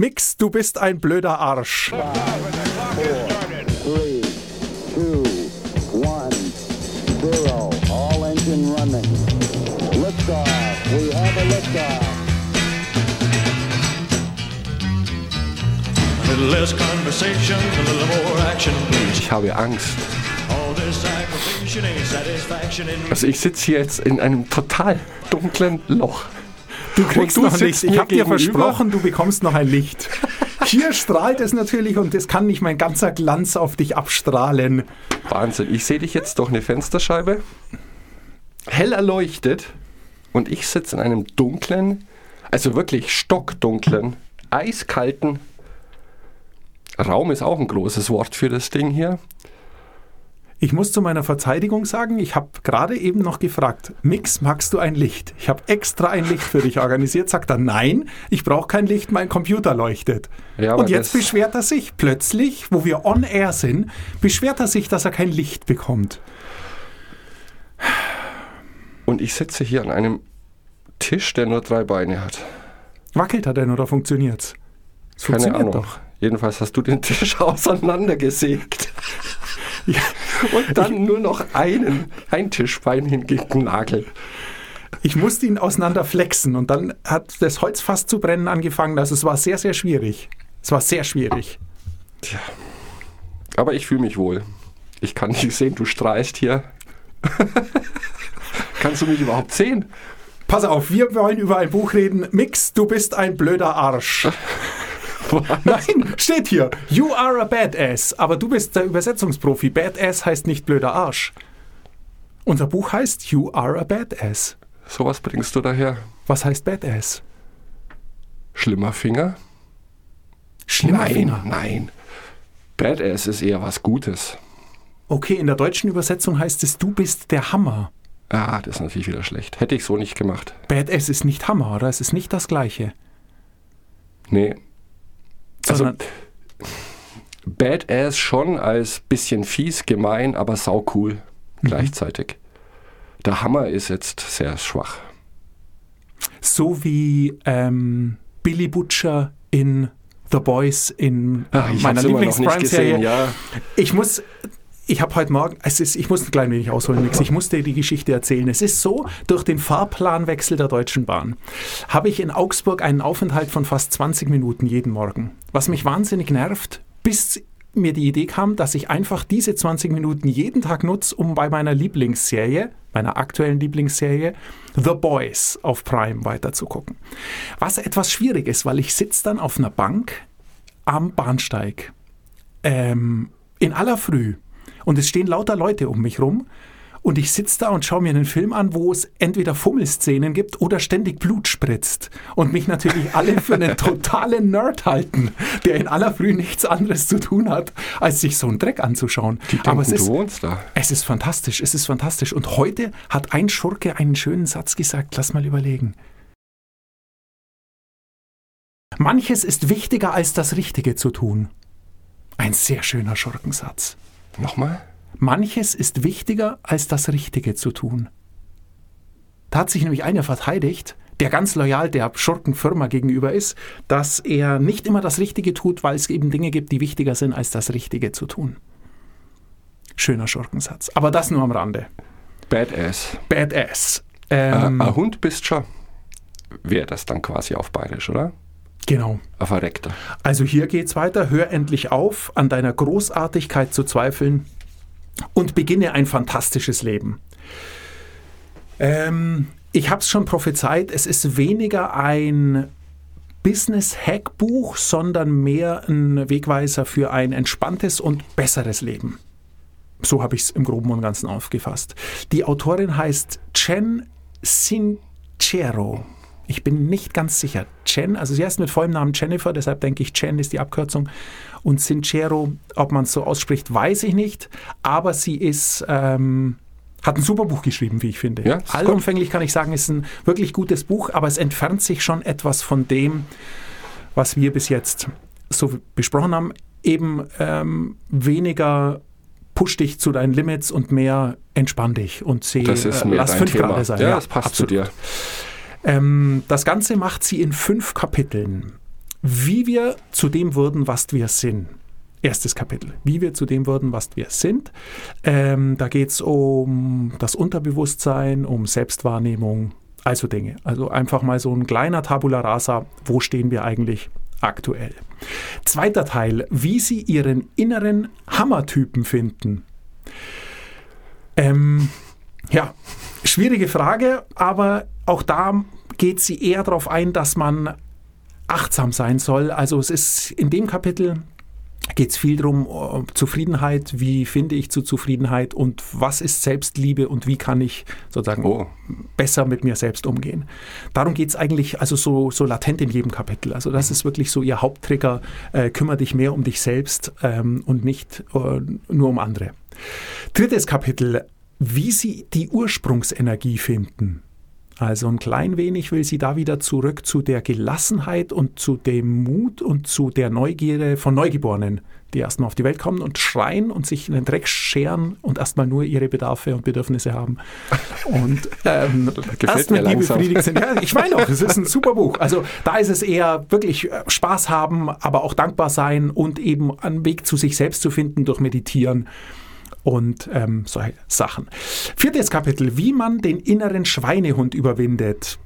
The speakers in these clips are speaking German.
Mix, du bist ein blöder Arsch. Ich habe Angst. Also ich sitze hier jetzt in einem total dunklen Loch. Du kriegst du noch ein Licht. Ich habe dir versprochen, du bekommst noch ein Licht. Hier strahlt es natürlich und es kann nicht mein ganzer Glanz auf dich abstrahlen. Wahnsinn. Ich sehe dich jetzt durch eine Fensterscheibe, hell erleuchtet, und ich sitze in einem dunklen, also wirklich stockdunklen, eiskalten Raum ist auch ein großes Wort für das Ding hier. Ich muss zu meiner Verteidigung sagen, ich habe gerade eben noch gefragt, Mix, magst du ein Licht? Ich habe extra ein Licht für dich organisiert. Sagt er, nein, ich brauche kein Licht, mein Computer leuchtet. Ja, Und jetzt das- beschwert er sich plötzlich, wo wir on air sind, beschwert er sich, dass er kein Licht bekommt. Und ich sitze hier an einem Tisch, der nur drei Beine hat. Wackelt er denn oder funktioniert's? Es Keine funktioniert Ahnung. doch. Jedenfalls hast du den Tisch auseinandergesägt. Ja. Und dann nur noch einen, ein Tischbein hingenagelt. Ich musste ihn auseinander flexen und dann hat das Holz fast zu brennen angefangen. Also es war sehr, sehr schwierig. Es war sehr schwierig. Tja. Aber ich fühle mich wohl. Ich kann dich sehen, du strahlst hier. Kannst du mich überhaupt sehen? Pass auf, wir wollen über ein Buch reden. Mix, du bist ein blöder Arsch. Nein, steht hier. You are a badass. Aber du bist der Übersetzungsprofi. Badass heißt nicht blöder Arsch. Unser Buch heißt You are a badass. Sowas bringst du daher. Was heißt badass? Schlimmer Finger? Schlimmer nein, Finger. nein. Badass ist eher was Gutes. Okay, in der deutschen Übersetzung heißt es, du bist der Hammer. Ah, das ist natürlich wieder schlecht. Hätte ich so nicht gemacht. Badass ist nicht Hammer, oder? Es ist nicht das Gleiche. Nee. Also, Badass schon als bisschen fies, gemein, aber saucool gleichzeitig. Der Hammer ist jetzt sehr schwach. so wie ähm, Billy Butcher in The Boys in ich meiner gesehen, ja. Ich muss, ich habe heute Morgen, es ist, ich muss ein klein wenig ausholen, Nix. Ich musste die Geschichte erzählen. Es ist so, durch den Fahrplanwechsel der Deutschen Bahn habe ich in Augsburg einen Aufenthalt von fast 20 Minuten jeden Morgen. Was mich wahnsinnig nervt, bis mir die Idee kam, dass ich einfach diese 20 Minuten jeden Tag nutze, um bei meiner Lieblingsserie, meiner aktuellen Lieblingsserie, The Boys auf Prime weiterzugucken. Was etwas schwierig ist, weil ich sitze dann auf einer Bank am Bahnsteig ähm, in aller Früh und es stehen lauter Leute um mich rum und ich sitze da und schaue mir einen Film an, wo es entweder Fummelszenen gibt oder ständig Blut spritzt und mich natürlich alle für einen totalen Nerd halten, der in aller Früh nichts anderes zu tun hat, als sich so einen Dreck anzuschauen. Denken, Aber es ist, es ist fantastisch, es ist fantastisch. Und heute hat ein Schurke einen schönen Satz gesagt, lass mal überlegen. Manches ist wichtiger als das Richtige zu tun. Ein sehr schöner Schurkensatz. Nochmal? Manches ist wichtiger als das Richtige zu tun. Da hat sich nämlich einer verteidigt, der ganz loyal der Schurkenfirma gegenüber ist, dass er nicht immer das Richtige tut, weil es eben Dinge gibt, die wichtiger sind als das Richtige zu tun. Schöner Schurkensatz. Aber das nur am Rande. Badass. Badass. Äh, Ähm, ein Hund bist schon. Wäre das dann quasi auf Bayerisch, oder? Genau. Ein Verreckter. Also hier geht's weiter. Hör endlich auf, an deiner Großartigkeit zu zweifeln und beginne ein fantastisches Leben. Ähm, ich habe es schon prophezeit, es ist weniger ein Business-Hack-Buch, sondern mehr ein Wegweiser für ein entspanntes und besseres Leben. So habe ich es im Groben und Ganzen aufgefasst. Die Autorin heißt Chen Sincero. Ich bin nicht ganz sicher. Chen, also sie heißt mit vollem Namen Jennifer, deshalb denke ich, Chen ist die Abkürzung. Und Sincero, ob man es so ausspricht, weiß ich nicht. Aber sie ist, ähm, hat ein super Buch geschrieben, wie ich finde. Ja, Allumfänglich kann ich sagen, ist ein wirklich gutes Buch, aber es entfernt sich schon etwas von dem, was wir bis jetzt so besprochen haben. Eben ähm, weniger push dich zu deinen Limits und mehr entspann dich und seh, Das ist äh, mehr lass dein fünf Thema. Grad sein. Ja, das passt absolut. zu dir. Ähm, das Ganze macht sie in fünf Kapiteln. wie wir zu dem wurden, was wir sind. Erstes Kapitel, wie wir zu dem wurden, was wir sind. Ähm, da geht es um das Unterbewusstsein, um Selbstwahrnehmung, also Dinge. Also einfach mal so ein kleiner Tabula rasa, wo stehen wir eigentlich aktuell. Zweiter Teil, wie Sie Ihren inneren Hammertypen finden. Ähm, ja, schwierige Frage, aber auch da geht sie eher darauf ein, dass man achtsam sein soll. Also es ist in dem Kapitel geht es viel darum, äh, Zufriedenheit, wie finde ich zu Zufriedenheit und was ist Selbstliebe und wie kann ich sozusagen oh. besser mit mir selbst umgehen. Darum geht es eigentlich also so, so latent in jedem Kapitel. Also das ist wirklich so ihr Haupttrigger, äh, kümmere dich mehr um dich selbst ähm, und nicht äh, nur um andere. Drittes Kapitel, wie sie die Ursprungsenergie finden. Also ein klein wenig will sie da wieder zurück zu der Gelassenheit und zu dem Mut und zu der Neugierde von Neugeborenen, die erstmal auf die Welt kommen und schreien und sich in den Dreck scheren und erstmal nur ihre Bedarfe und Bedürfnisse haben. Und ähm, erst mit Liebe befriedigt sind. Ja, ich meine auch, es ist ein super Buch. Also da ist es eher wirklich äh, Spaß haben, aber auch dankbar sein und eben einen Weg zu sich selbst zu finden durch Meditieren und ähm, solche Sachen. Viertes Kapitel, wie man den inneren Schweinehund überwindet.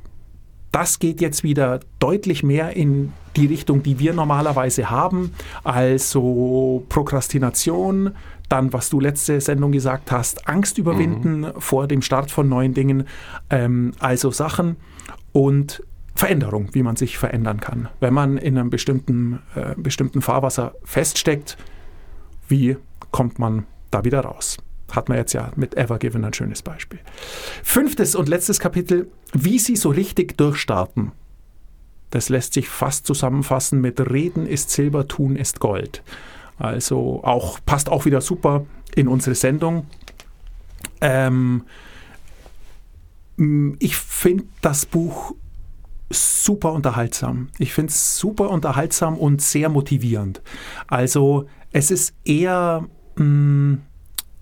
Das geht jetzt wieder deutlich mehr in die Richtung, die wir normalerweise haben. Also Prokrastination, dann, was du letzte Sendung gesagt hast, Angst überwinden mhm. vor dem Start von neuen Dingen. Ähm, also Sachen und Veränderung, wie man sich verändern kann. Wenn man in einem bestimmten, äh, bestimmten Fahrwasser feststeckt, wie kommt man da wieder raus. Hat man jetzt ja mit Ever Given ein schönes Beispiel. Fünftes und letztes Kapitel, wie Sie so richtig durchstarten. Das lässt sich fast zusammenfassen mit Reden ist Silber, tun ist Gold. Also auch passt auch wieder super in unsere Sendung. Ähm, ich finde das Buch super unterhaltsam. Ich finde es super unterhaltsam und sehr motivierend. Also es ist eher Mm,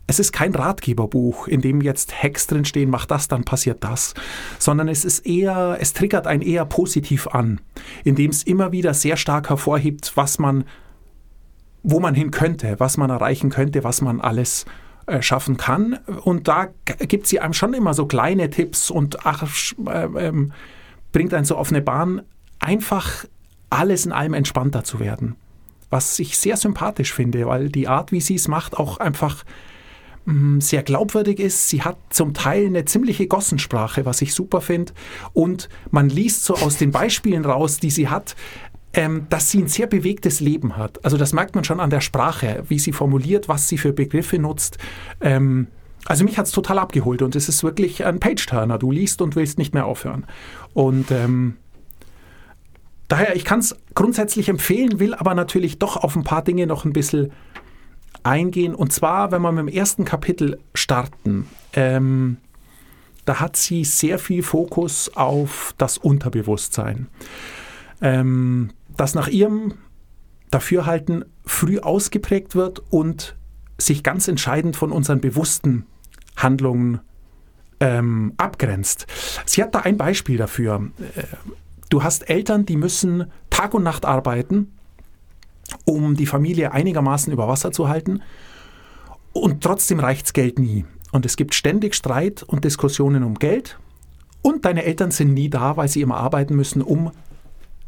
es ist kein Ratgeberbuch, in dem jetzt Hacks drinstehen, mach das, dann passiert das, sondern es ist eher, es triggert einen eher positiv an, indem es immer wieder sehr stark hervorhebt, was man, wo man hin könnte, was man erreichen könnte, was man alles äh, schaffen kann. Und da gibt sie einem schon immer so kleine Tipps und ach, äh, äh, bringt einen so auf eine Bahn, einfach alles in allem entspannter zu werden was ich sehr sympathisch finde, weil die Art, wie sie es macht, auch einfach mm, sehr glaubwürdig ist. Sie hat zum Teil eine ziemliche Gossensprache, was ich super finde. Und man liest so aus den Beispielen raus, die sie hat, ähm, dass sie ein sehr bewegtes Leben hat. Also das merkt man schon an der Sprache, wie sie formuliert, was sie für Begriffe nutzt. Ähm, also mich hat es total abgeholt und es ist wirklich ein Page-Turner. Du liest und willst nicht mehr aufhören. Und ähm, Daher, ich kann es grundsätzlich empfehlen, will aber natürlich doch auf ein paar Dinge noch ein bisschen eingehen. Und zwar, wenn wir mit dem ersten Kapitel starten, ähm, da hat sie sehr viel Fokus auf das Unterbewusstsein. Ähm, das nach ihrem Dafürhalten früh ausgeprägt wird und sich ganz entscheidend von unseren bewussten Handlungen ähm, abgrenzt. Sie hat da ein Beispiel dafür. Du hast Eltern, die müssen Tag und Nacht arbeiten, um die Familie einigermaßen über Wasser zu halten. Und trotzdem reicht Geld nie. Und es gibt ständig Streit und Diskussionen um Geld. Und deine Eltern sind nie da, weil sie immer arbeiten müssen, um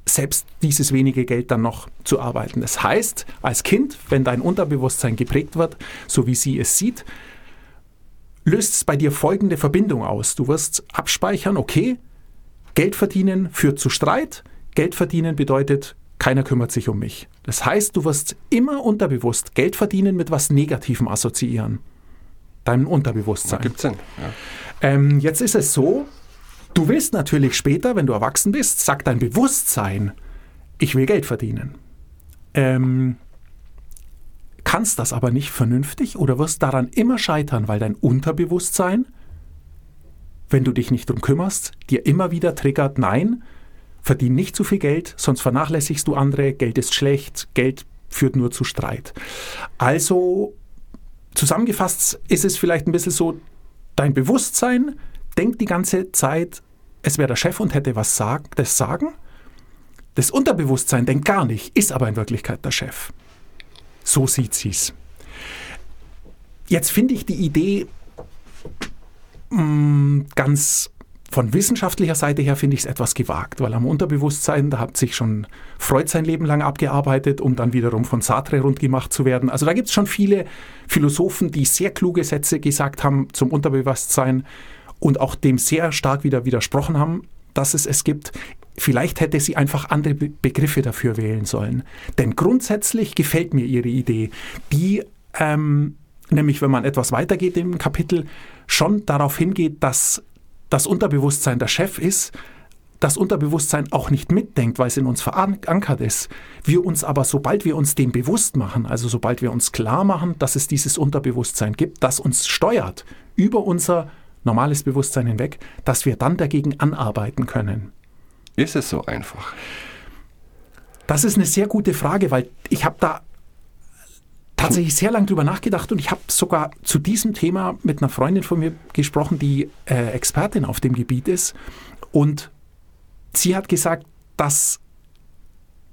selbst dieses wenige Geld dann noch zu arbeiten. Das heißt, als Kind, wenn dein Unterbewusstsein geprägt wird, so wie sie es sieht, löst es bei dir folgende Verbindung aus. Du wirst abspeichern, okay, Geld verdienen führt zu Streit. Geld verdienen bedeutet, keiner kümmert sich um mich. Das heißt, du wirst immer unterbewusst Geld verdienen mit was Negativem assoziieren. Deinem Unterbewusstsein. Gibt's Sinn. Ja. Ähm, jetzt ist es so, du willst natürlich später, wenn du erwachsen bist, sagt dein Bewusstsein, ich will Geld verdienen. Ähm, kannst das aber nicht vernünftig oder wirst daran immer scheitern, weil dein Unterbewusstsein wenn du dich nicht drum kümmerst, dir immer wieder triggert, nein, verdien nicht zu viel Geld, sonst vernachlässigst du andere, Geld ist schlecht, Geld führt nur zu Streit. Also zusammengefasst ist es vielleicht ein bisschen so, dein Bewusstsein denkt die ganze Zeit, es wäre der Chef und hätte was sagen, das Sagen. Das Unterbewusstsein denkt gar nicht, ist aber in Wirklichkeit der Chef. So sieht sie's. Jetzt finde ich die Idee mh, mm, ganz von wissenschaftlicher Seite her finde ich es etwas gewagt, weil am Unterbewusstsein, da hat sich schon Freud sein Leben lang abgearbeitet, um dann wiederum von Sartre rund gemacht zu werden. Also da gibt es schon viele Philosophen, die sehr kluge Sätze gesagt haben zum Unterbewusstsein und auch dem sehr stark wieder widersprochen haben, dass es es gibt. Vielleicht hätte sie einfach andere Be Begriffe dafür wählen sollen. Denn grundsätzlich gefällt mir ihre Idee, die ähm, nämlich, wenn man etwas weitergeht im Kapitel, schon darauf hingeht, dass das Unterbewusstsein der Chef ist, das Unterbewusstsein auch nicht mitdenkt, weil es in uns verankert ist. Wir uns aber, sobald wir uns dem bewusst machen, also sobald wir uns klar machen, dass es dieses Unterbewusstsein gibt, das uns steuert über unser normales Bewusstsein hinweg, dass wir dann dagegen anarbeiten können. Ist es so einfach? Das ist eine sehr gute Frage, weil ich habe da tatsächlich sehr lange drüber nachgedacht und ich habe sogar zu diesem Thema mit einer Freundin von mir gesprochen, die äh, Expertin auf dem Gebiet ist. Und sie hat gesagt, dass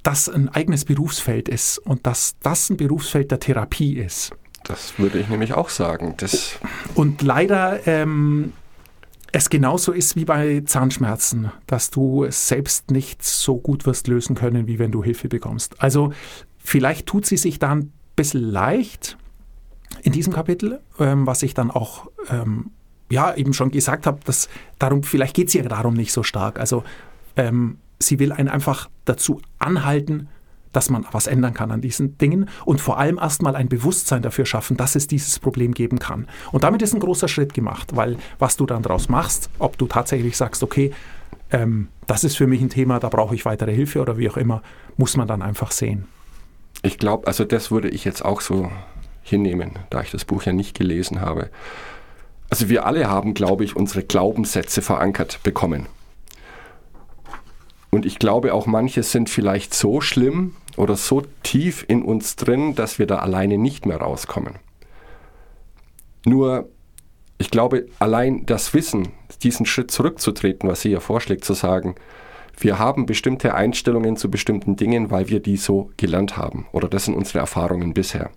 das ein eigenes Berufsfeld ist und dass das ein Berufsfeld der Therapie ist. Das würde ich nämlich auch sagen. Das und leider ähm, es genauso ist wie bei Zahnschmerzen, dass du es selbst nicht so gut wirst lösen können, wie wenn du Hilfe bekommst. Also vielleicht tut sie sich da ein bisschen leicht in diesem Kapitel, ähm, was ich dann auch ähm, ja eben schon gesagt habe, dass darum, vielleicht geht es ihr darum nicht so stark. Also ähm, sie will einen einfach dazu anhalten, dass man was ändern kann an diesen Dingen und vor allem erstmal ein Bewusstsein dafür schaffen, dass es dieses Problem geben kann. Und damit ist ein großer Schritt gemacht, weil was du dann daraus machst, ob du tatsächlich sagst, okay, ähm, das ist für mich ein Thema, da brauche ich weitere Hilfe oder wie auch immer, muss man dann einfach sehen. Ich glaube, also das würde ich jetzt auch so hinnehmen, da ich das Buch ja nicht gelesen habe. Also wir alle haben, glaube ich, unsere Glaubenssätze verankert bekommen. Und ich glaube auch manche sind vielleicht so schlimm oder so tief in uns drin, dass wir da alleine nicht mehr rauskommen. Nur, ich glaube, allein das Wissen, diesen Schritt zurückzutreten, was sie ja vorschlägt, zu sagen, wir haben bestimmte Einstellungen zu bestimmten Dingen, weil wir die so gelernt haben. Oder das sind unsere Erfahrungen bisher.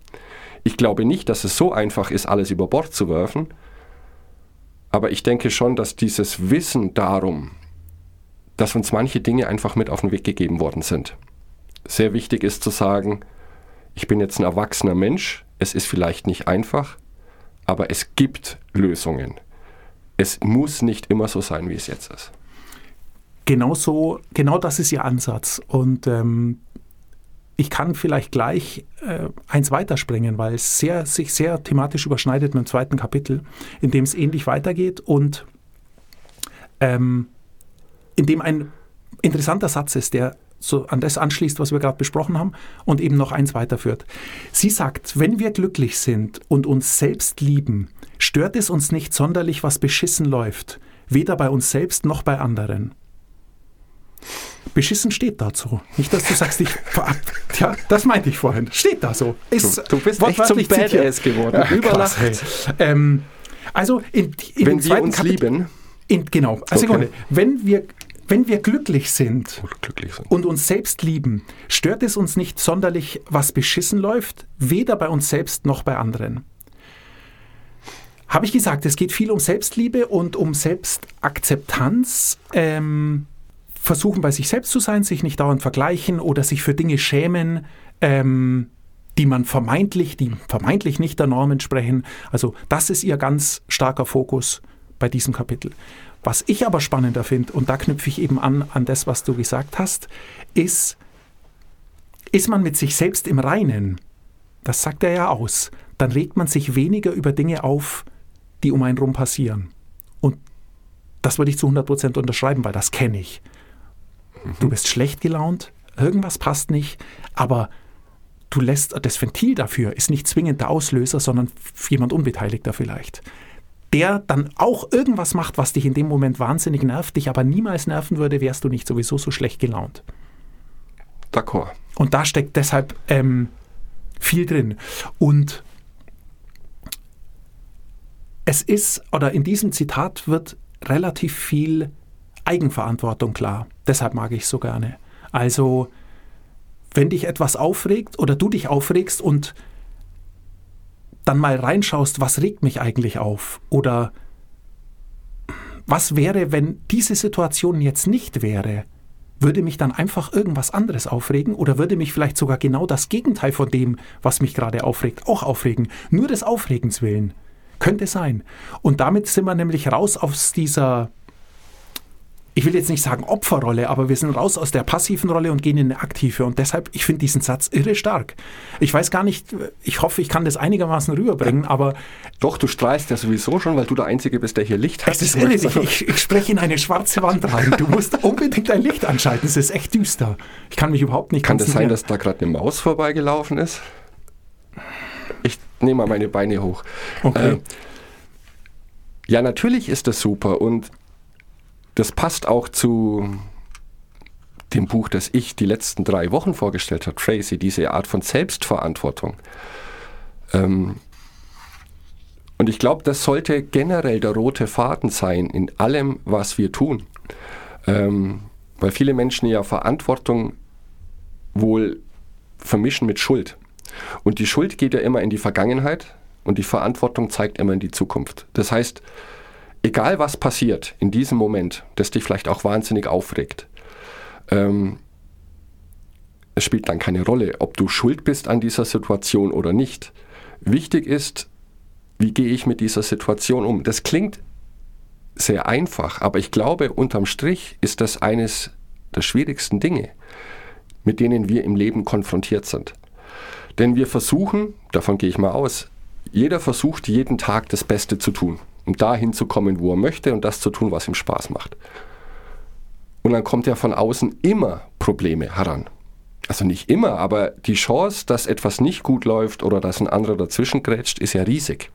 Ich glaube nicht, dass es so einfach ist, alles über Bord zu werfen. Aber ich denke schon, dass dieses Wissen darum, dass uns manche Dinge einfach mit auf den Weg gegeben worden sind. Sehr wichtig ist zu sagen, ich bin jetzt ein erwachsener Mensch, es ist vielleicht nicht einfach, aber es gibt Lösungen. Es muss nicht immer so sein, wie es jetzt ist genau so, genau das ist ihr Ansatz. Und ähm, ich kann vielleicht gleich äh, eins weiterspringen, weil es sehr, sich sehr thematisch überschneidet mit dem zweiten Kapitel, in dem es ähnlich weitergeht und ähm, in dem ein interessanter Satz ist, der so an das anschließt, was wir gerade besprochen haben und eben noch eins weiterführt. Sie sagt, wenn wir glücklich sind und uns selbst lieben, stört es uns nicht sonderlich, was beschissen läuft, weder bei uns selbst noch bei anderen. Beschissen steht dazu. Nicht, dass du sagst, ich. Ja, das meinte ich vorhin. Steht da so. Ist du, du bist echt zum Badass geworden. Ja, Überlacht. Ähm, also in, in Wenn wir uns Kapitel, lieben. In, genau. Also okay. Wenn wir wenn wir glücklich sind, glücklich sind, und uns selbst lieben, stört es uns nicht sonderlich, was beschissen läuft, weder bei uns selbst noch bei anderen. Habe ich gesagt, es geht viel um Selbstliebe und um Selbstakzeptanz. Ähm, versuchen bei sich selbst zu sein, sich nicht dauernd vergleichen oder sich für Dinge schämen, ähm, die man vermeintlich, die vermeintlich nicht der Norm entsprechen. Also das ist ihr ganz starker Fokus bei diesem Kapitel. Was ich aber spannender finde, und da knüpfe ich eben an an das, was du gesagt hast, ist, ist man mit sich selbst im Reinen, das sagt er ja aus, dann regt man sich weniger über Dinge auf, die um einen rum passieren. Und das würde ich zu 100% unterschreiben, weil das kenne ich. Du bist schlecht gelaunt, irgendwas passt nicht, aber du lässt das Ventil dafür ist nicht zwingend der Auslöser, sondern jemand Unbeteiligter vielleicht. Der dann auch irgendwas macht, was dich in dem Moment wahnsinnig nervt, dich aber niemals nerven würde, wärst du nicht sowieso so schlecht gelaunt. D'accord. Und da steckt deshalb ähm, viel drin. Und es ist, oder in diesem Zitat wird relativ viel Eigenverantwortung klar. Deshalb mag ich es so gerne. Also, wenn dich etwas aufregt oder du dich aufregst und dann mal reinschaust, was regt mich eigentlich auf? Oder was wäre, wenn diese Situation jetzt nicht wäre? Würde mich dann einfach irgendwas anderes aufregen oder würde mich vielleicht sogar genau das Gegenteil von dem, was mich gerade aufregt, auch aufregen? Nur des Aufregens willen. Könnte sein. Und damit sind wir nämlich raus aus dieser ich will jetzt nicht sagen Opferrolle, aber wir sind raus aus der passiven Rolle und gehen in eine aktive. Und deshalb, ich finde diesen Satz irre stark. Ich weiß gar nicht, ich hoffe, ich kann das einigermaßen rüberbringen, aber. Doch, du strahlst ja sowieso schon, weil du der Einzige bist, der hier Licht hat. Es ist irre. Ich, ich, spreche in eine schwarze Wand rein. Du musst unbedingt dein Licht anschalten. Es ist echt düster. Ich kann mich überhaupt nicht Kann das sein, dass da gerade eine Maus vorbeigelaufen ist? Ich nehme mal meine Beine hoch. Okay. Äh, ja, natürlich ist das super und das passt auch zu dem Buch, das ich die letzten drei Wochen vorgestellt habe, Tracy, diese Art von Selbstverantwortung. Ähm, und ich glaube, das sollte generell der rote Faden sein in allem, was wir tun. Ähm, weil viele Menschen ja Verantwortung wohl vermischen mit Schuld. Und die Schuld geht ja immer in die Vergangenheit und die Verantwortung zeigt immer in die Zukunft. Das heißt, egal was passiert in diesem Moment, das dich vielleicht auch wahnsinnig aufregt, ähm, es spielt dann keine Rolle, ob du schuld bist an dieser Situation oder nicht. Wichtig ist, wie gehe ich mit dieser Situation um? Das klingt sehr einfach, aber ich glaube, unterm Strich ist das eines der schwierigsten Dinge, mit denen wir im Leben konfrontiert sind. Denn wir versuchen, davon gehe ich mal aus, jeder versucht jeden Tag das Beste zu tun um dahin zu kommen, wo er möchte und das zu tun, was ihm Spaß macht. Und dann kommt ja von außen immer Probleme heran. Also nicht immer, aber die Chance, dass etwas nicht gut läuft oder dass ein anderer dazwischen grätscht, ist ja riesig.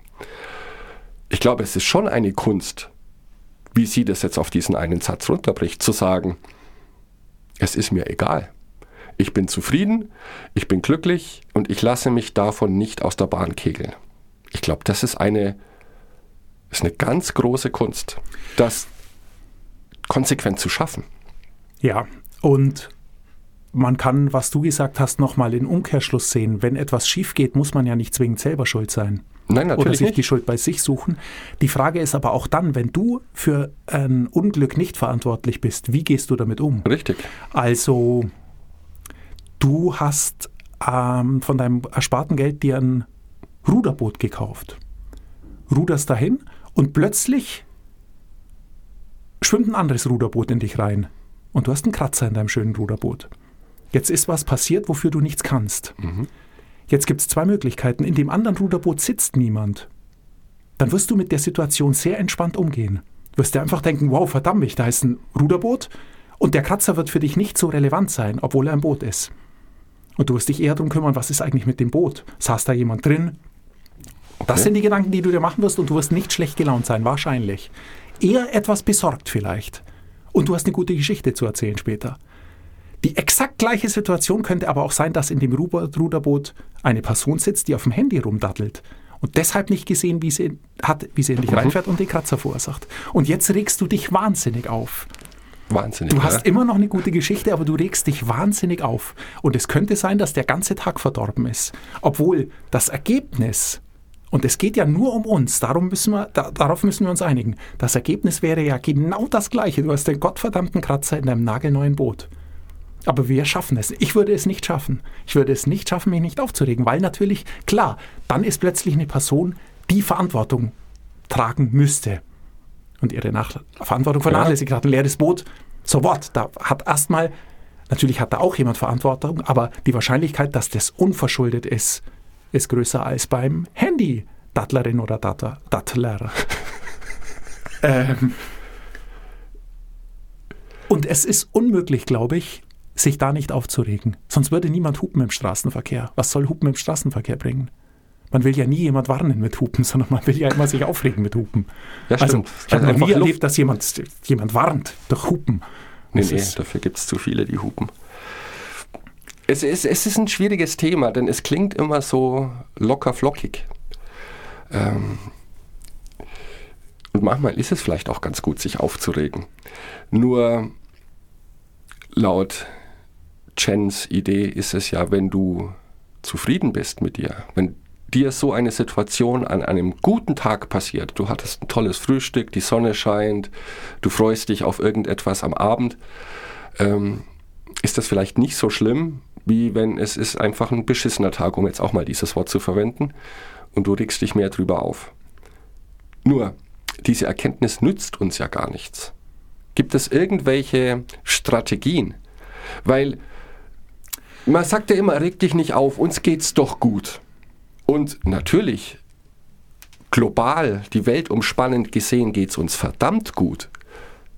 Ich glaube, es ist schon eine Kunst, wie sie das jetzt auf diesen einen Satz runterbricht, zu sagen, es ist mir egal. Ich bin zufrieden, ich bin glücklich und ich lasse mich davon nicht aus der Bahn kegeln. Ich glaube, das ist eine ist eine ganz große Kunst, das konsequent zu schaffen. Ja, und man kann, was du gesagt hast, nochmal in Umkehrschluss sehen. Wenn etwas schief geht, muss man ja nicht zwingend selber schuld sein. Nein, natürlich Oder sich nicht. die Schuld bei sich suchen. Die Frage ist aber auch dann, wenn du für ein Unglück nicht verantwortlich bist, wie gehst du damit um? Richtig. Also, du hast ähm, von deinem ersparten Geld dir ein Ruderboot gekauft. Ruderst dahin und plötzlich schwimmt ein anderes Ruderboot in dich rein. Und du hast einen Kratzer in deinem schönen Ruderboot. Jetzt ist was passiert, wofür du nichts kannst. Mhm. Jetzt gibt es zwei Möglichkeiten. In dem anderen Ruderboot sitzt niemand. Dann wirst du mit der Situation sehr entspannt umgehen. Du wirst dir einfach denken, wow, verdammt, da ist ein Ruderboot und der Kratzer wird für dich nicht so relevant sein, obwohl er ein Boot ist. Und du wirst dich eher darum kümmern, was ist eigentlich mit dem Boot? Saß da jemand drin? Okay. Das sind die Gedanken, die du dir machen wirst und du wirst nicht schlecht gelaunt sein, wahrscheinlich. Eher etwas besorgt vielleicht. Und du hast eine gute Geschichte zu erzählen später. Die exakt gleiche Situation könnte aber auch sein, dass in dem Ruderboot eine Person sitzt, die auf dem Handy rumdattelt und deshalb nicht gesehen, wie sie hat, wie sie in dich mhm. reinfährt und den Kratzer verursacht. Und jetzt regst du dich wahnsinnig auf. Wahnsinnig. Du hast immer noch eine gute Geschichte, aber du regst dich wahnsinnig auf. Und es könnte sein, dass der ganze Tag verdorben ist. Obwohl das Ergebnis und es geht ja nur um uns, darum müssen wir, da, darauf müssen wir uns einigen. Das Ergebnis wäre ja genau das gleiche. Du hast den gottverdammten Kratzer in deinem nagelneuen Boot. Aber wir schaffen es. Ich würde es nicht schaffen. Ich würde es nicht schaffen, mich nicht aufzuregen, weil natürlich, klar, dann ist plötzlich eine Person, die Verantwortung tragen müsste und ihre Nach Verantwortung vernachlässigt ja. hat. Ein leeres Boot, so what? Da hat erstmal, natürlich hat da auch jemand Verantwortung, aber die Wahrscheinlichkeit, dass das unverschuldet ist, ist größer als beim Handy. Dattlerin oder Datter, Dattler. ähm, und es ist unmöglich, glaube ich, sich da nicht aufzuregen. Sonst würde niemand hupen im Straßenverkehr. Was soll Hupen im Straßenverkehr bringen? Man will ja nie jemand warnen mit Hupen, sondern man will ja immer sich aufregen mit Hupen. Ja, also, ich habe noch nie erlebt, dass jemand, jemand warnt durch Hupen. Nee, nee, dafür gibt es zu viele, die hupen. Es ist, es ist ein schwieriges Thema, denn es klingt immer so locker flockig. Ähm und manchmal ist es vielleicht auch ganz gut, sich aufzuregen. Nur laut Jens Idee ist es ja, wenn du zufrieden bist mit dir, wenn dir so eine Situation an einem guten Tag passiert, du hattest ein tolles Frühstück, die Sonne scheint, du freust dich auf irgendetwas am Abend, ähm, ist das vielleicht nicht so schlimm, wie wenn es ist einfach ein beschissener Tag, um jetzt auch mal dieses Wort zu verwenden, und du regst dich mehr drüber auf. Nur, diese Erkenntnis nützt uns ja gar nichts. Gibt es irgendwelche Strategien? Weil man sagt ja immer, reg dich nicht auf, uns geht's doch gut. Und natürlich, global, die Welt umspannend gesehen, geht's uns verdammt gut.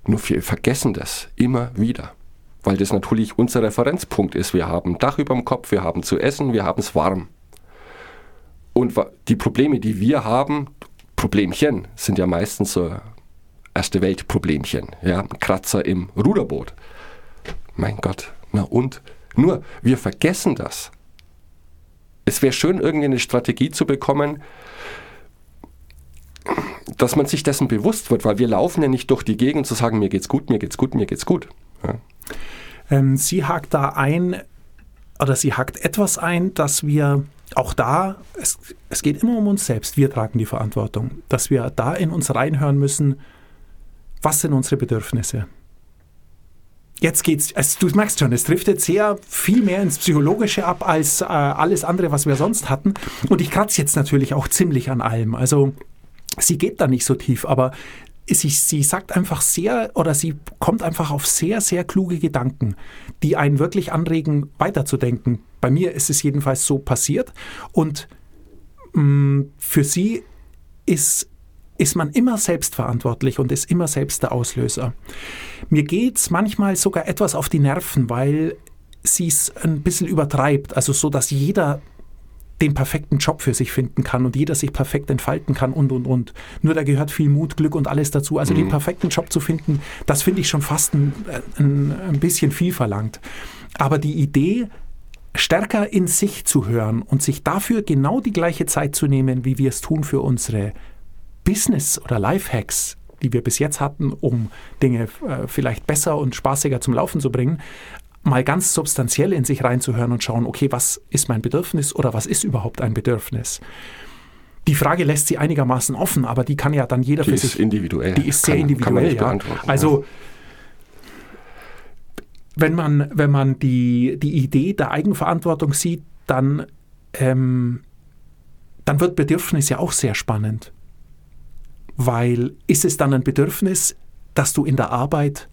Nur wir vergessen das immer wieder. Weil das natürlich unser Referenzpunkt ist. Wir haben ein Dach über dem Kopf, wir haben zu essen, wir haben es warm. Und die Probleme, die wir haben, Problemchen, sind ja meistens so erste Welt-Problemchen. Ja, Kratzer im Ruderboot. Mein Gott, na und? Nur, wir vergessen das. Es wäre schön, irgendwie eine Strategie zu bekommen, dass man sich dessen bewusst wird, weil wir laufen ja nicht durch die Gegend zu sagen, mir geht's gut, mir geht's gut, mir geht's gut. Ähm, sie hakt da ein, oder sie hakt etwas ein, dass wir auch da, es, es geht immer um uns selbst, wir tragen die Verantwortung, dass wir da in uns reinhören müssen, was sind unsere Bedürfnisse? Jetzt geht's, also du merkst schon, es driftet sehr viel mehr ins Psychologische ab als äh, alles andere, was wir sonst hatten. Und ich kratze jetzt natürlich auch ziemlich an allem. Also sie geht da nicht so tief, aber sie, sie sagt einfach sehr oder sie kommt einfach auf sehr, sehr kluge Gedanken, die einen wirklich anregen, weiterzudenken. Bei mir ist es jedenfalls so passiert und mh, mm, für sie ist ist man immer selbstverantwortlich und ist immer selbst der Auslöser. Mir geht es manchmal sogar etwas auf die Nerven, weil sie es ein bisschen übertreibt. Also so, dass jeder den perfekten Job für sich finden kann und jeder sich perfekt entfalten kann und, und, und. Nur da gehört viel Mut, Glück und alles dazu. Also mhm. den perfekten Job zu finden, das finde ich schon fast ein, ein, ein bisschen viel verlangt. Aber die Idee, stärker in sich zu hören und sich dafür genau die gleiche Zeit zu nehmen, wie wir es tun für unsere Business- oder Lifehacks, die wir bis jetzt hatten, um Dinge äh, vielleicht besser und spaßiger zum Laufen zu bringen, mal ganz substanziell in sich reinzuhören und schauen, okay, was ist mein Bedürfnis oder was ist überhaupt ein Bedürfnis? Die Frage lässt sie einigermaßen offen, aber die kann ja dann jeder die für sich. Die ist individuell. Die ist sehr kann, individuell. Kann ja. Also wenn man, wenn man die, die Idee der Eigenverantwortung sieht, dann, ähm, dann wird Bedürfnis ja auch sehr spannend. Weil ist es dann ein Bedürfnis, dass du in der Arbeit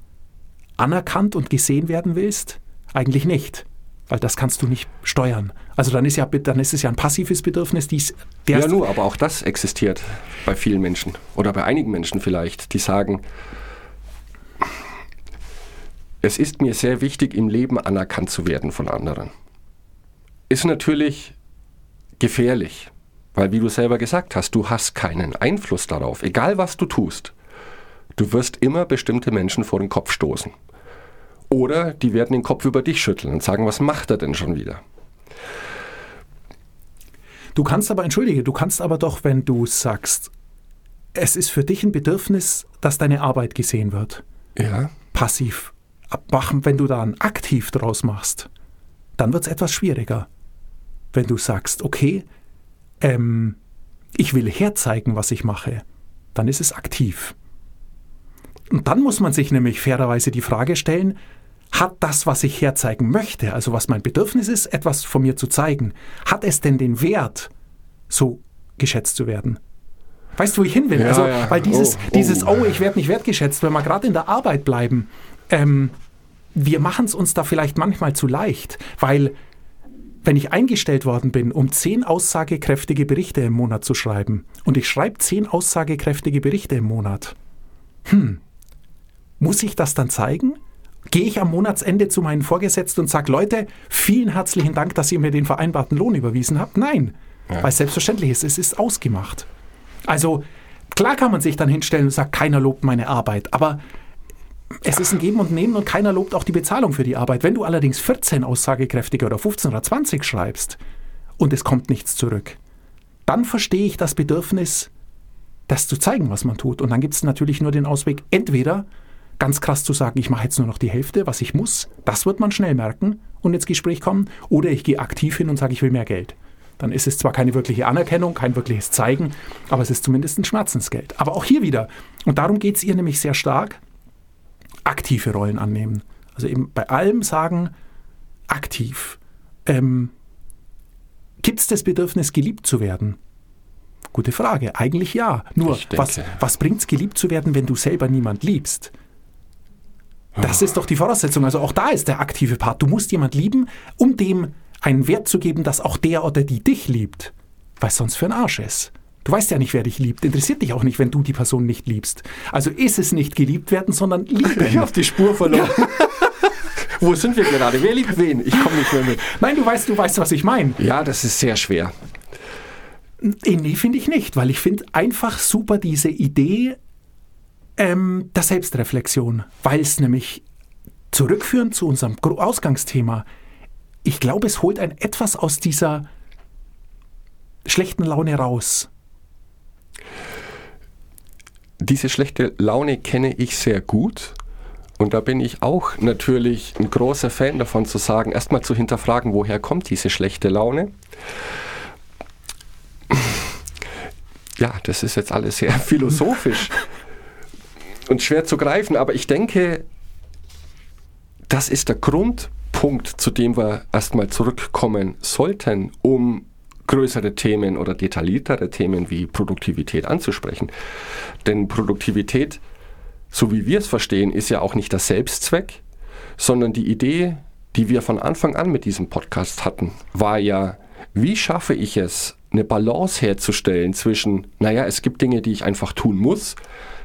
anerkannt und gesehen werden willst? Eigentlich nicht, weil das kannst du nicht steuern. Also dann ist, ja, dann ist es ja ein passives Bedürfnis. Dies, ja, nur, aber auch das existiert bei vielen Menschen oder bei einigen Menschen vielleicht, die sagen, es ist mir sehr wichtig, im Leben anerkannt zu werden von anderen. Ist natürlich gefährlich, weil, wie du selber gesagt hast, du hast keinen Einfluss darauf, egal was du tust. Du wirst immer bestimmte Menschen vor den Kopf stoßen. Oder die werden den Kopf über dich schütteln und sagen, was macht er denn schon wieder? Du kannst aber, entschuldige, du kannst aber doch, wenn du sagst, es ist für dich ein Bedürfnis, dass deine Arbeit gesehen wird. Ja. Passiv abmachen, wenn du dann aktiv draus machst, dann wird es etwas schwieriger. Wenn du sagst, okay, ähm, ich will herzeigen, was ich mache, dann ist es aktiv. Und dann muss man sich nämlich fairerweise die Frage stellen, hat das, was ich herzeigen möchte, also was mein Bedürfnis ist, etwas von mir zu zeigen, hat es denn den Wert, so geschätzt zu werden? Weißt du, wo ich hin will? Ja, also, ja. weil dieses, oh, oh. dieses, oh, ich werde nicht wertgeschätzt, wenn wir gerade in der Arbeit bleiben, ähm, wir machen es uns da vielleicht manchmal zu leicht, weil wenn ich eingestellt worden bin, um zehn aussagekräftige Berichte im Monat zu schreiben, und ich schreibe zehn aussagekräftige Berichte im Monat, hm, muss ich das dann zeigen? Gehe ich am Monatsende zu meinen Vorgesetzten und sage, Leute, vielen herzlichen Dank, dass ihr mir den vereinbarten Lohn überwiesen habt? Nein, ja. weil selbstverständlich ist, es ist ausgemacht. Also klar kann man sich dann hinstellen und sagen, keiner lobt meine Arbeit, aber es ist ein Geben und Nehmen und keiner lobt auch die Bezahlung für die Arbeit. Wenn du allerdings 14 aussagekräftige oder 15 oder 20 schreibst und es kommt nichts zurück, dann verstehe ich das Bedürfnis, das zu zeigen, was man tut. Und dann gibt es natürlich nur den Ausweg, entweder ganz krass zu sagen, ich mache jetzt nur noch die Hälfte, was ich muss, das wird man schnell merken, und ins Gespräch kommen, oder ich gehe aktiv hin und sage, ich will mehr Geld. Dann ist es zwar keine wirkliche Anerkennung, kein wirkliches Zeigen, aber es ist zumindest ein Schmerzensgeld. Aber auch hier wieder, und darum geht es ihr nämlich sehr stark, aktive Rollen annehmen. Also eben bei allem sagen, aktiv. Ähm, Gibt es das Bedürfnis, geliebt zu werden? Gute Frage. Eigentlich ja. Nur, denke- was, was bringt es, geliebt zu werden, wenn du selber niemand liebst? Das ist doch die Voraussetzung. Also auch da ist der aktive Part. Du musst jemand lieben, um dem einen Wert zu geben, dass auch der oder die dich liebt. Was sonst für ein Arsch ist. Du weißt ja nicht, wer dich liebt. Interessiert dich auch nicht, wenn du die Person nicht liebst. Also ist es nicht geliebt werden, sondern lieben. Ich habe die Spur verloren. Wo sind wir gerade? Wer liebt wen? Ich komme nicht mehr mit. Nein, du weißt, du weißt, was ich meine. Ja, das ist sehr schwer. Eh, Nee, finde ich nicht, weil ich finde einfach super diese Idee ähm, der Selbstreflexion, weil es nämlich zurückführend zu unserem Ausgangsthema, ich glaube, es holt ein etwas aus dieser schlechten Laune raus. Diese schlechte Laune kenne ich sehr gut. Und da bin ich auch natürlich ein großer Fan davon zu sagen, erstmal zu hinterfragen, woher kommt diese schlechte Laune. Ja, das ist jetzt alles sehr philosophisch und schwer zu greifen, aber ich denke, das ist der Grundpunkt, zu dem wir erstmal zurückkommen sollten, um größere Themen oder detailliertere Themen wie Produktivität anzusprechen. Denn Produktivität, so wie wir es verstehen, ist ja auch nicht der Selbstzweck, sondern die Idee, die wir von Anfang an mit diesem Podcast hatten, war ja, wie schaffe ich es, eine Balance herzustellen zwischen, naja, es gibt Dinge, die ich einfach tun muss.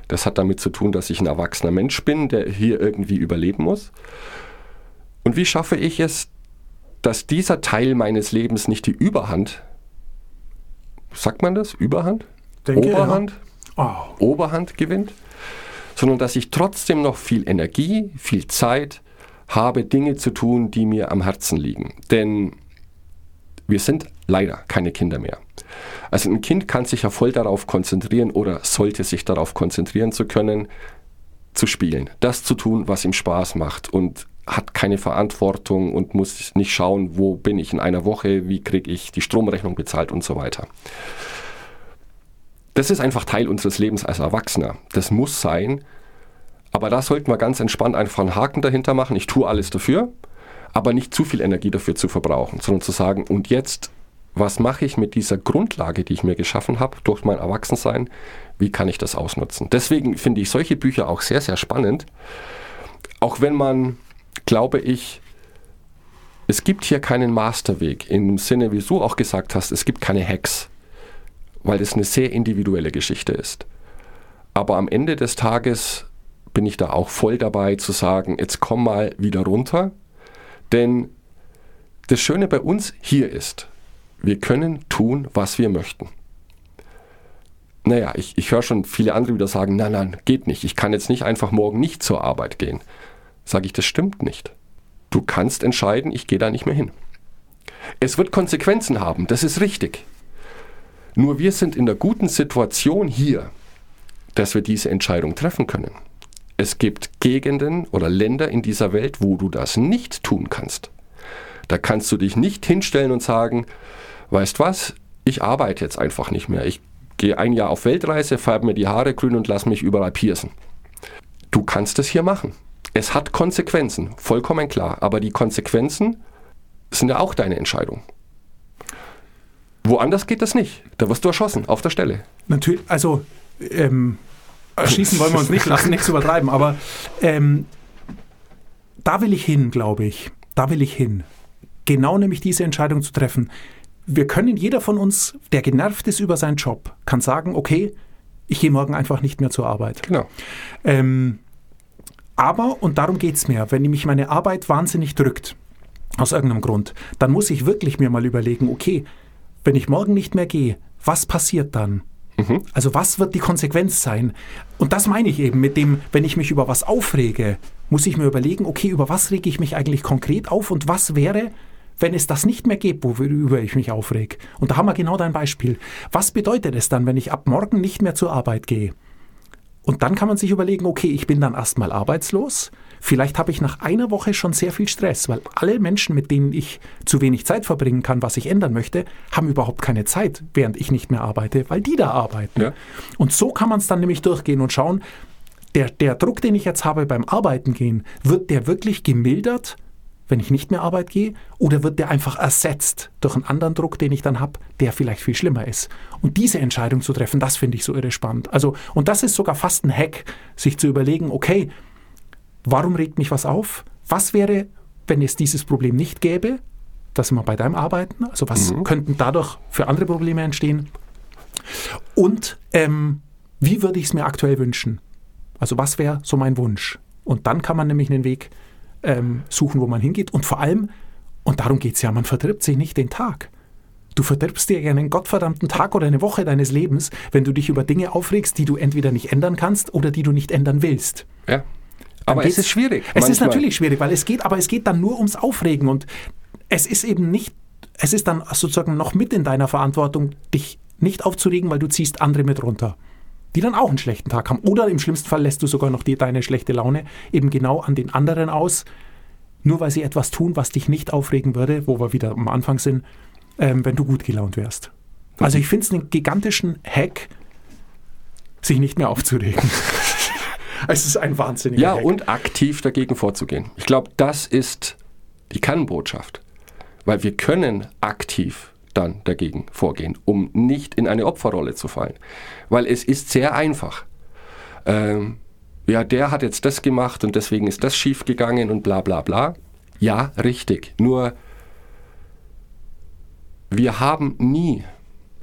Das hat damit zu tun, dass ich ein erwachsener Mensch bin, der hier irgendwie überleben muss. Und wie schaffe ich es, dass dieser Teil meines Lebens nicht die Überhand, sagt man das, Überhand? Denke, ja. Oberhand? Oh, Oberhand gewinnt, sondern dass ich trotzdem noch viel Energie, viel Zeit habe, Dinge zu tun, die mir am Herzen liegen. Denn wir sind leider keine Kinder mehr. Also ein Kind kann sich ja voll darauf konzentrieren oder sollte sich darauf konzentrieren zu können, zu spielen, das zu tun, was ihm Spaß macht und hat keine Verantwortung und muss nicht schauen, wo bin ich in einer Woche, wie kriege ich die Stromrechnung bezahlt und so weiter. Das ist einfach Teil unseres Lebens als Erwachsener. Das muss sein. Aber da sollten wir ganz entspannt einfach einen Haken dahinter machen. Ich tue alles dafür, aber nicht zu viel Energie dafür zu verbrauchen, sondern zu sagen, und jetzt, was mache ich mit dieser Grundlage, die ich mir geschaffen habe durch mein Erwachsensein? Wie kann ich das ausnutzen? Deswegen finde ich solche Bücher auch sehr, sehr spannend. Auch wenn man, glaube ich, es gibt hier keinen Masterweg im Sinne, wie du auch gesagt hast, es gibt keine Hacks weil es eine sehr individuelle Geschichte ist. Aber am Ende des Tages bin ich da auch voll dabei zu sagen, jetzt komm mal wieder runter. Denn das Schöne bei uns hier ist, wir können tun, was wir möchten. Naja, ich, ich höre schon viele andere wieder sagen, nein, nein, geht nicht. Ich kann jetzt nicht einfach morgen nicht zur Arbeit gehen. Sage ich, das stimmt nicht. Du kannst entscheiden, ich gehe da nicht mehr hin. Es wird Konsequenzen haben, das ist richtig. Nur wir sind in der guten Situation hier, dass wir diese Entscheidung treffen können. Es gibt Gegenden oder Länder in dieser Welt, wo du das nicht tun kannst. Da kannst du dich nicht hinstellen und sagen, weißt was, ich arbeite jetzt einfach nicht mehr. Ich gehe ein Jahr auf Weltreise, färbe mir die Haare grün und lass mich überall piercen. Du kannst es hier machen. Es hat Konsequenzen, vollkommen klar. Aber die Konsequenzen sind ja auch deine Entscheidung. Woanders geht das nicht. Da wirst du erschossen, auf der Stelle. natürlich, also ähm, schießen wollen wir uns nicht, lassen nichts übertreiben, aber ähm, da will ich hin, glaube ich. Da will ich hin. Genau nämlich diese Entscheidung zu treffen. Wir können, jeder von uns, der genervt ist über seinen Job, kann sagen, okay, ich gehe morgen einfach nicht mehr zur Arbeit. Genau. Ähm, aber, und darum geht es mir, wenn mich meine Arbeit wahnsinnig drückt, aus irgendeinem Grund, dann muss ich wirklich mir mal überlegen, okay, wenn ich morgen nicht mehr gehe, was passiert dann? Also was wird die Konsequenz sein? Und das meine ich eben mit dem, wenn ich mich über was aufrege, muss ich mir überlegen, okay, über was rege ich mich eigentlich konkret auf und was wäre, wenn es das nicht mehr gibt, worüber ich mich aufreg. Und da haben wir genau dein Beispiel. Was bedeutet es dann, wenn ich ab morgen nicht mehr zur Arbeit gehe? Und dann kann man sich überlegen, okay, ich bin dann erstmal arbeitslos. Vielleicht habe ich nach einer Woche schon sehr viel Stress, weil alle Menschen, mit denen ich zu wenig Zeit verbringen kann, was ich ändern möchte, haben überhaupt keine Zeit, während ich nicht mehr arbeite, weil die da arbeiten. Ja. Und so kann man es dann nämlich durchgehen und schauen, der, der Druck, den ich jetzt habe beim Arbeiten gehen, wird der wirklich gemildert, wenn ich nicht mehr Arbeit gehe, oder wird der einfach ersetzt durch einen anderen Druck, den ich dann habe, der vielleicht viel schlimmer ist? Und diese Entscheidung zu treffen, das finde ich so irre spannend. Also, und das ist sogar fast ein Hack, sich zu überlegen, okay, warum regt mich was auf? Was wäre, wenn es dieses Problem nicht gäbe? Das sind wir bei deinem Arbeiten. Also, was könnten dadurch für andere Probleme entstehen? Und ähm, wie würde ich es mir aktuell wünschen? Also was wäre so mein Wunsch? Und dann kann man nämlich einen Weg ähm, suchen, wo man hingeht. Und vor allem, und darum geht es ja, man verdirbt sich nicht den Tag. Du verdirbst dir einen gottverdammten Tag oder eine Woche deines Lebens, wenn du dich über Dinge aufregst, die du entweder nicht ändern kannst oder die du nicht ändern willst. Ja. Aber es ist schwierig. Es ist manchmal. natürlich schwierig, weil es geht, aber es geht dann nur ums Aufregen und es ist eben nicht, es ist dann sozusagen noch mit in deiner Verantwortung, dich nicht aufzuregen, weil du ziehst andere mit runter, die dann auch einen schlechten Tag haben. Oder im schlimmsten Fall lässt du sogar noch die, deine schlechte Laune eben genau an den anderen aus, nur weil sie etwas tun, was dich nicht aufregen würde, wo wir wieder am Anfang sind, ähm, wenn du gut gelaunt wärst. Also ich finde es einen gigantischen Hack, sich nicht mehr aufzuregen. es ist ein wahnsinniger Ja, Hack. und aktiv dagegen vorzugehen. Ich glaube, das ist die Kernbotschaft. Weil wir können aktiv dann dagegen vorgehen, um nicht in eine Opferrolle zu fallen. Weil es ist sehr einfach. Ähm, ja, der hat jetzt das gemacht und deswegen ist das schief gegangen und bla bla bla. Ja, richtig. Nur wir haben nie,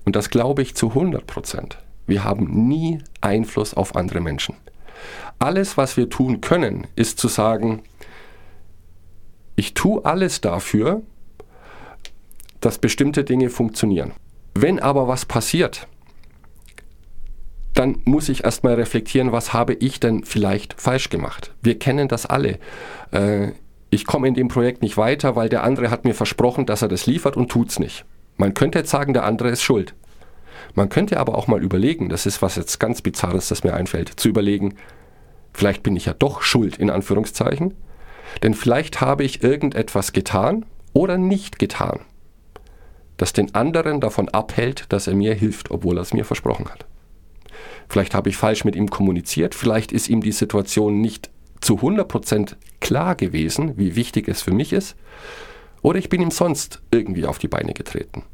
und das glaube ich zu 100 Prozent, wir haben nie Einfluss auf andere Menschen. Alles, was wir tun können, ist zu sagen, ich tue alles dafür, dass bestimmte Dinge funktionieren. Wenn aber was passiert, dann muss ich erstmal reflektieren, was habe ich denn vielleicht falsch gemacht. Wir kennen das alle. Äh, ich komme in dem Projekt nicht weiter, weil der andere hat mir versprochen, dass er das liefert und tut's nicht. Man könnte jetzt sagen, der andere ist schuld. Man könnte aber auch mal überlegen, das ist was jetzt ganz Bizarres, das mir einfällt, zu überlegen, vielleicht bin ich ja doch schuld in Anführungszeichen, denn vielleicht habe ich irgendetwas getan oder nicht getan, das den anderen davon abhält, dass er mir hilft, obwohl er es mir versprochen hat. Vielleicht habe ich falsch mit ihm kommuniziert, vielleicht ist ihm die Situation nicht zu 100% klar gewesen, wie wichtig es für mich ist, oder ich bin ihm sonst irgendwie auf die Beine getreten.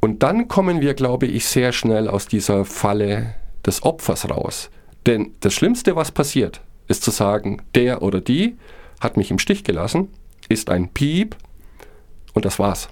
Und dann kommen wir, glaube ich, sehr schnell aus dieser Falle des Opfers raus. Denn das Schlimmste, was passiert, ist zu sagen, der oder die hat mich im Stich gelassen, ist ein Piep und das war's.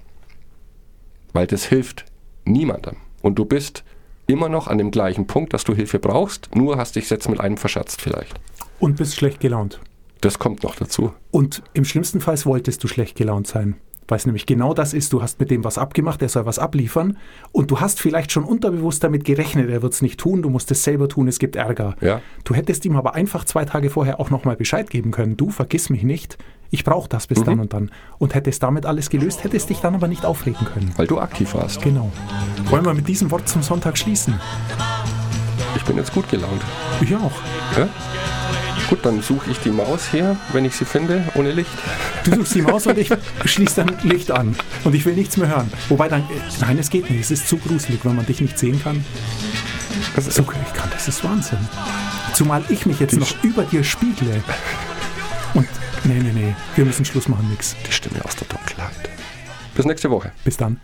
Weil das hilft niemandem. Und du bist immer noch an dem gleichen Punkt, dass du Hilfe brauchst, nur hast dich jetzt mit einem verscherzt vielleicht. Und bist schlecht gelaunt. Das kommt noch dazu. Und im schlimmsten Fall wolltest du schlecht gelaunt sein. Weil es nämlich genau das ist, du hast mit dem was abgemacht, er soll was abliefern und du hast vielleicht schon unterbewusst damit gerechnet, er wird es nicht tun, du musst es selber tun, es gibt Ärger. Ja. Du hättest ihm aber einfach zwei Tage vorher auch nochmal Bescheid geben können, du vergiss mich nicht, ich brauche das bis dann und dann. Und hättest damit alles gelöst, hättest dich dann aber nicht aufregen können. Weil du aktiv warst. Genau. Wollen wir mit diesem Wort zum Sonntag schließen? Ich bin jetzt gut gelaunt. Ich auch. Ja? Gut, dann suche ich die Maus her, wenn ich sie finde, ohne Licht. Du suchst die Maus und ich schließe dann Licht an. Und ich will nichts mehr hören. Wobei dann, nein, es geht nicht. Es ist zu gruselig, wenn man dich nicht sehen kann. So ich kann, das ist Wahnsinn. Zumal ich mich jetzt noch über dir spiegle. Und, nee, nee, nee, wir müssen Schluss machen, nix. Die Stimme aus der Dunkelheit. Bis nächste Woche. Bis dann.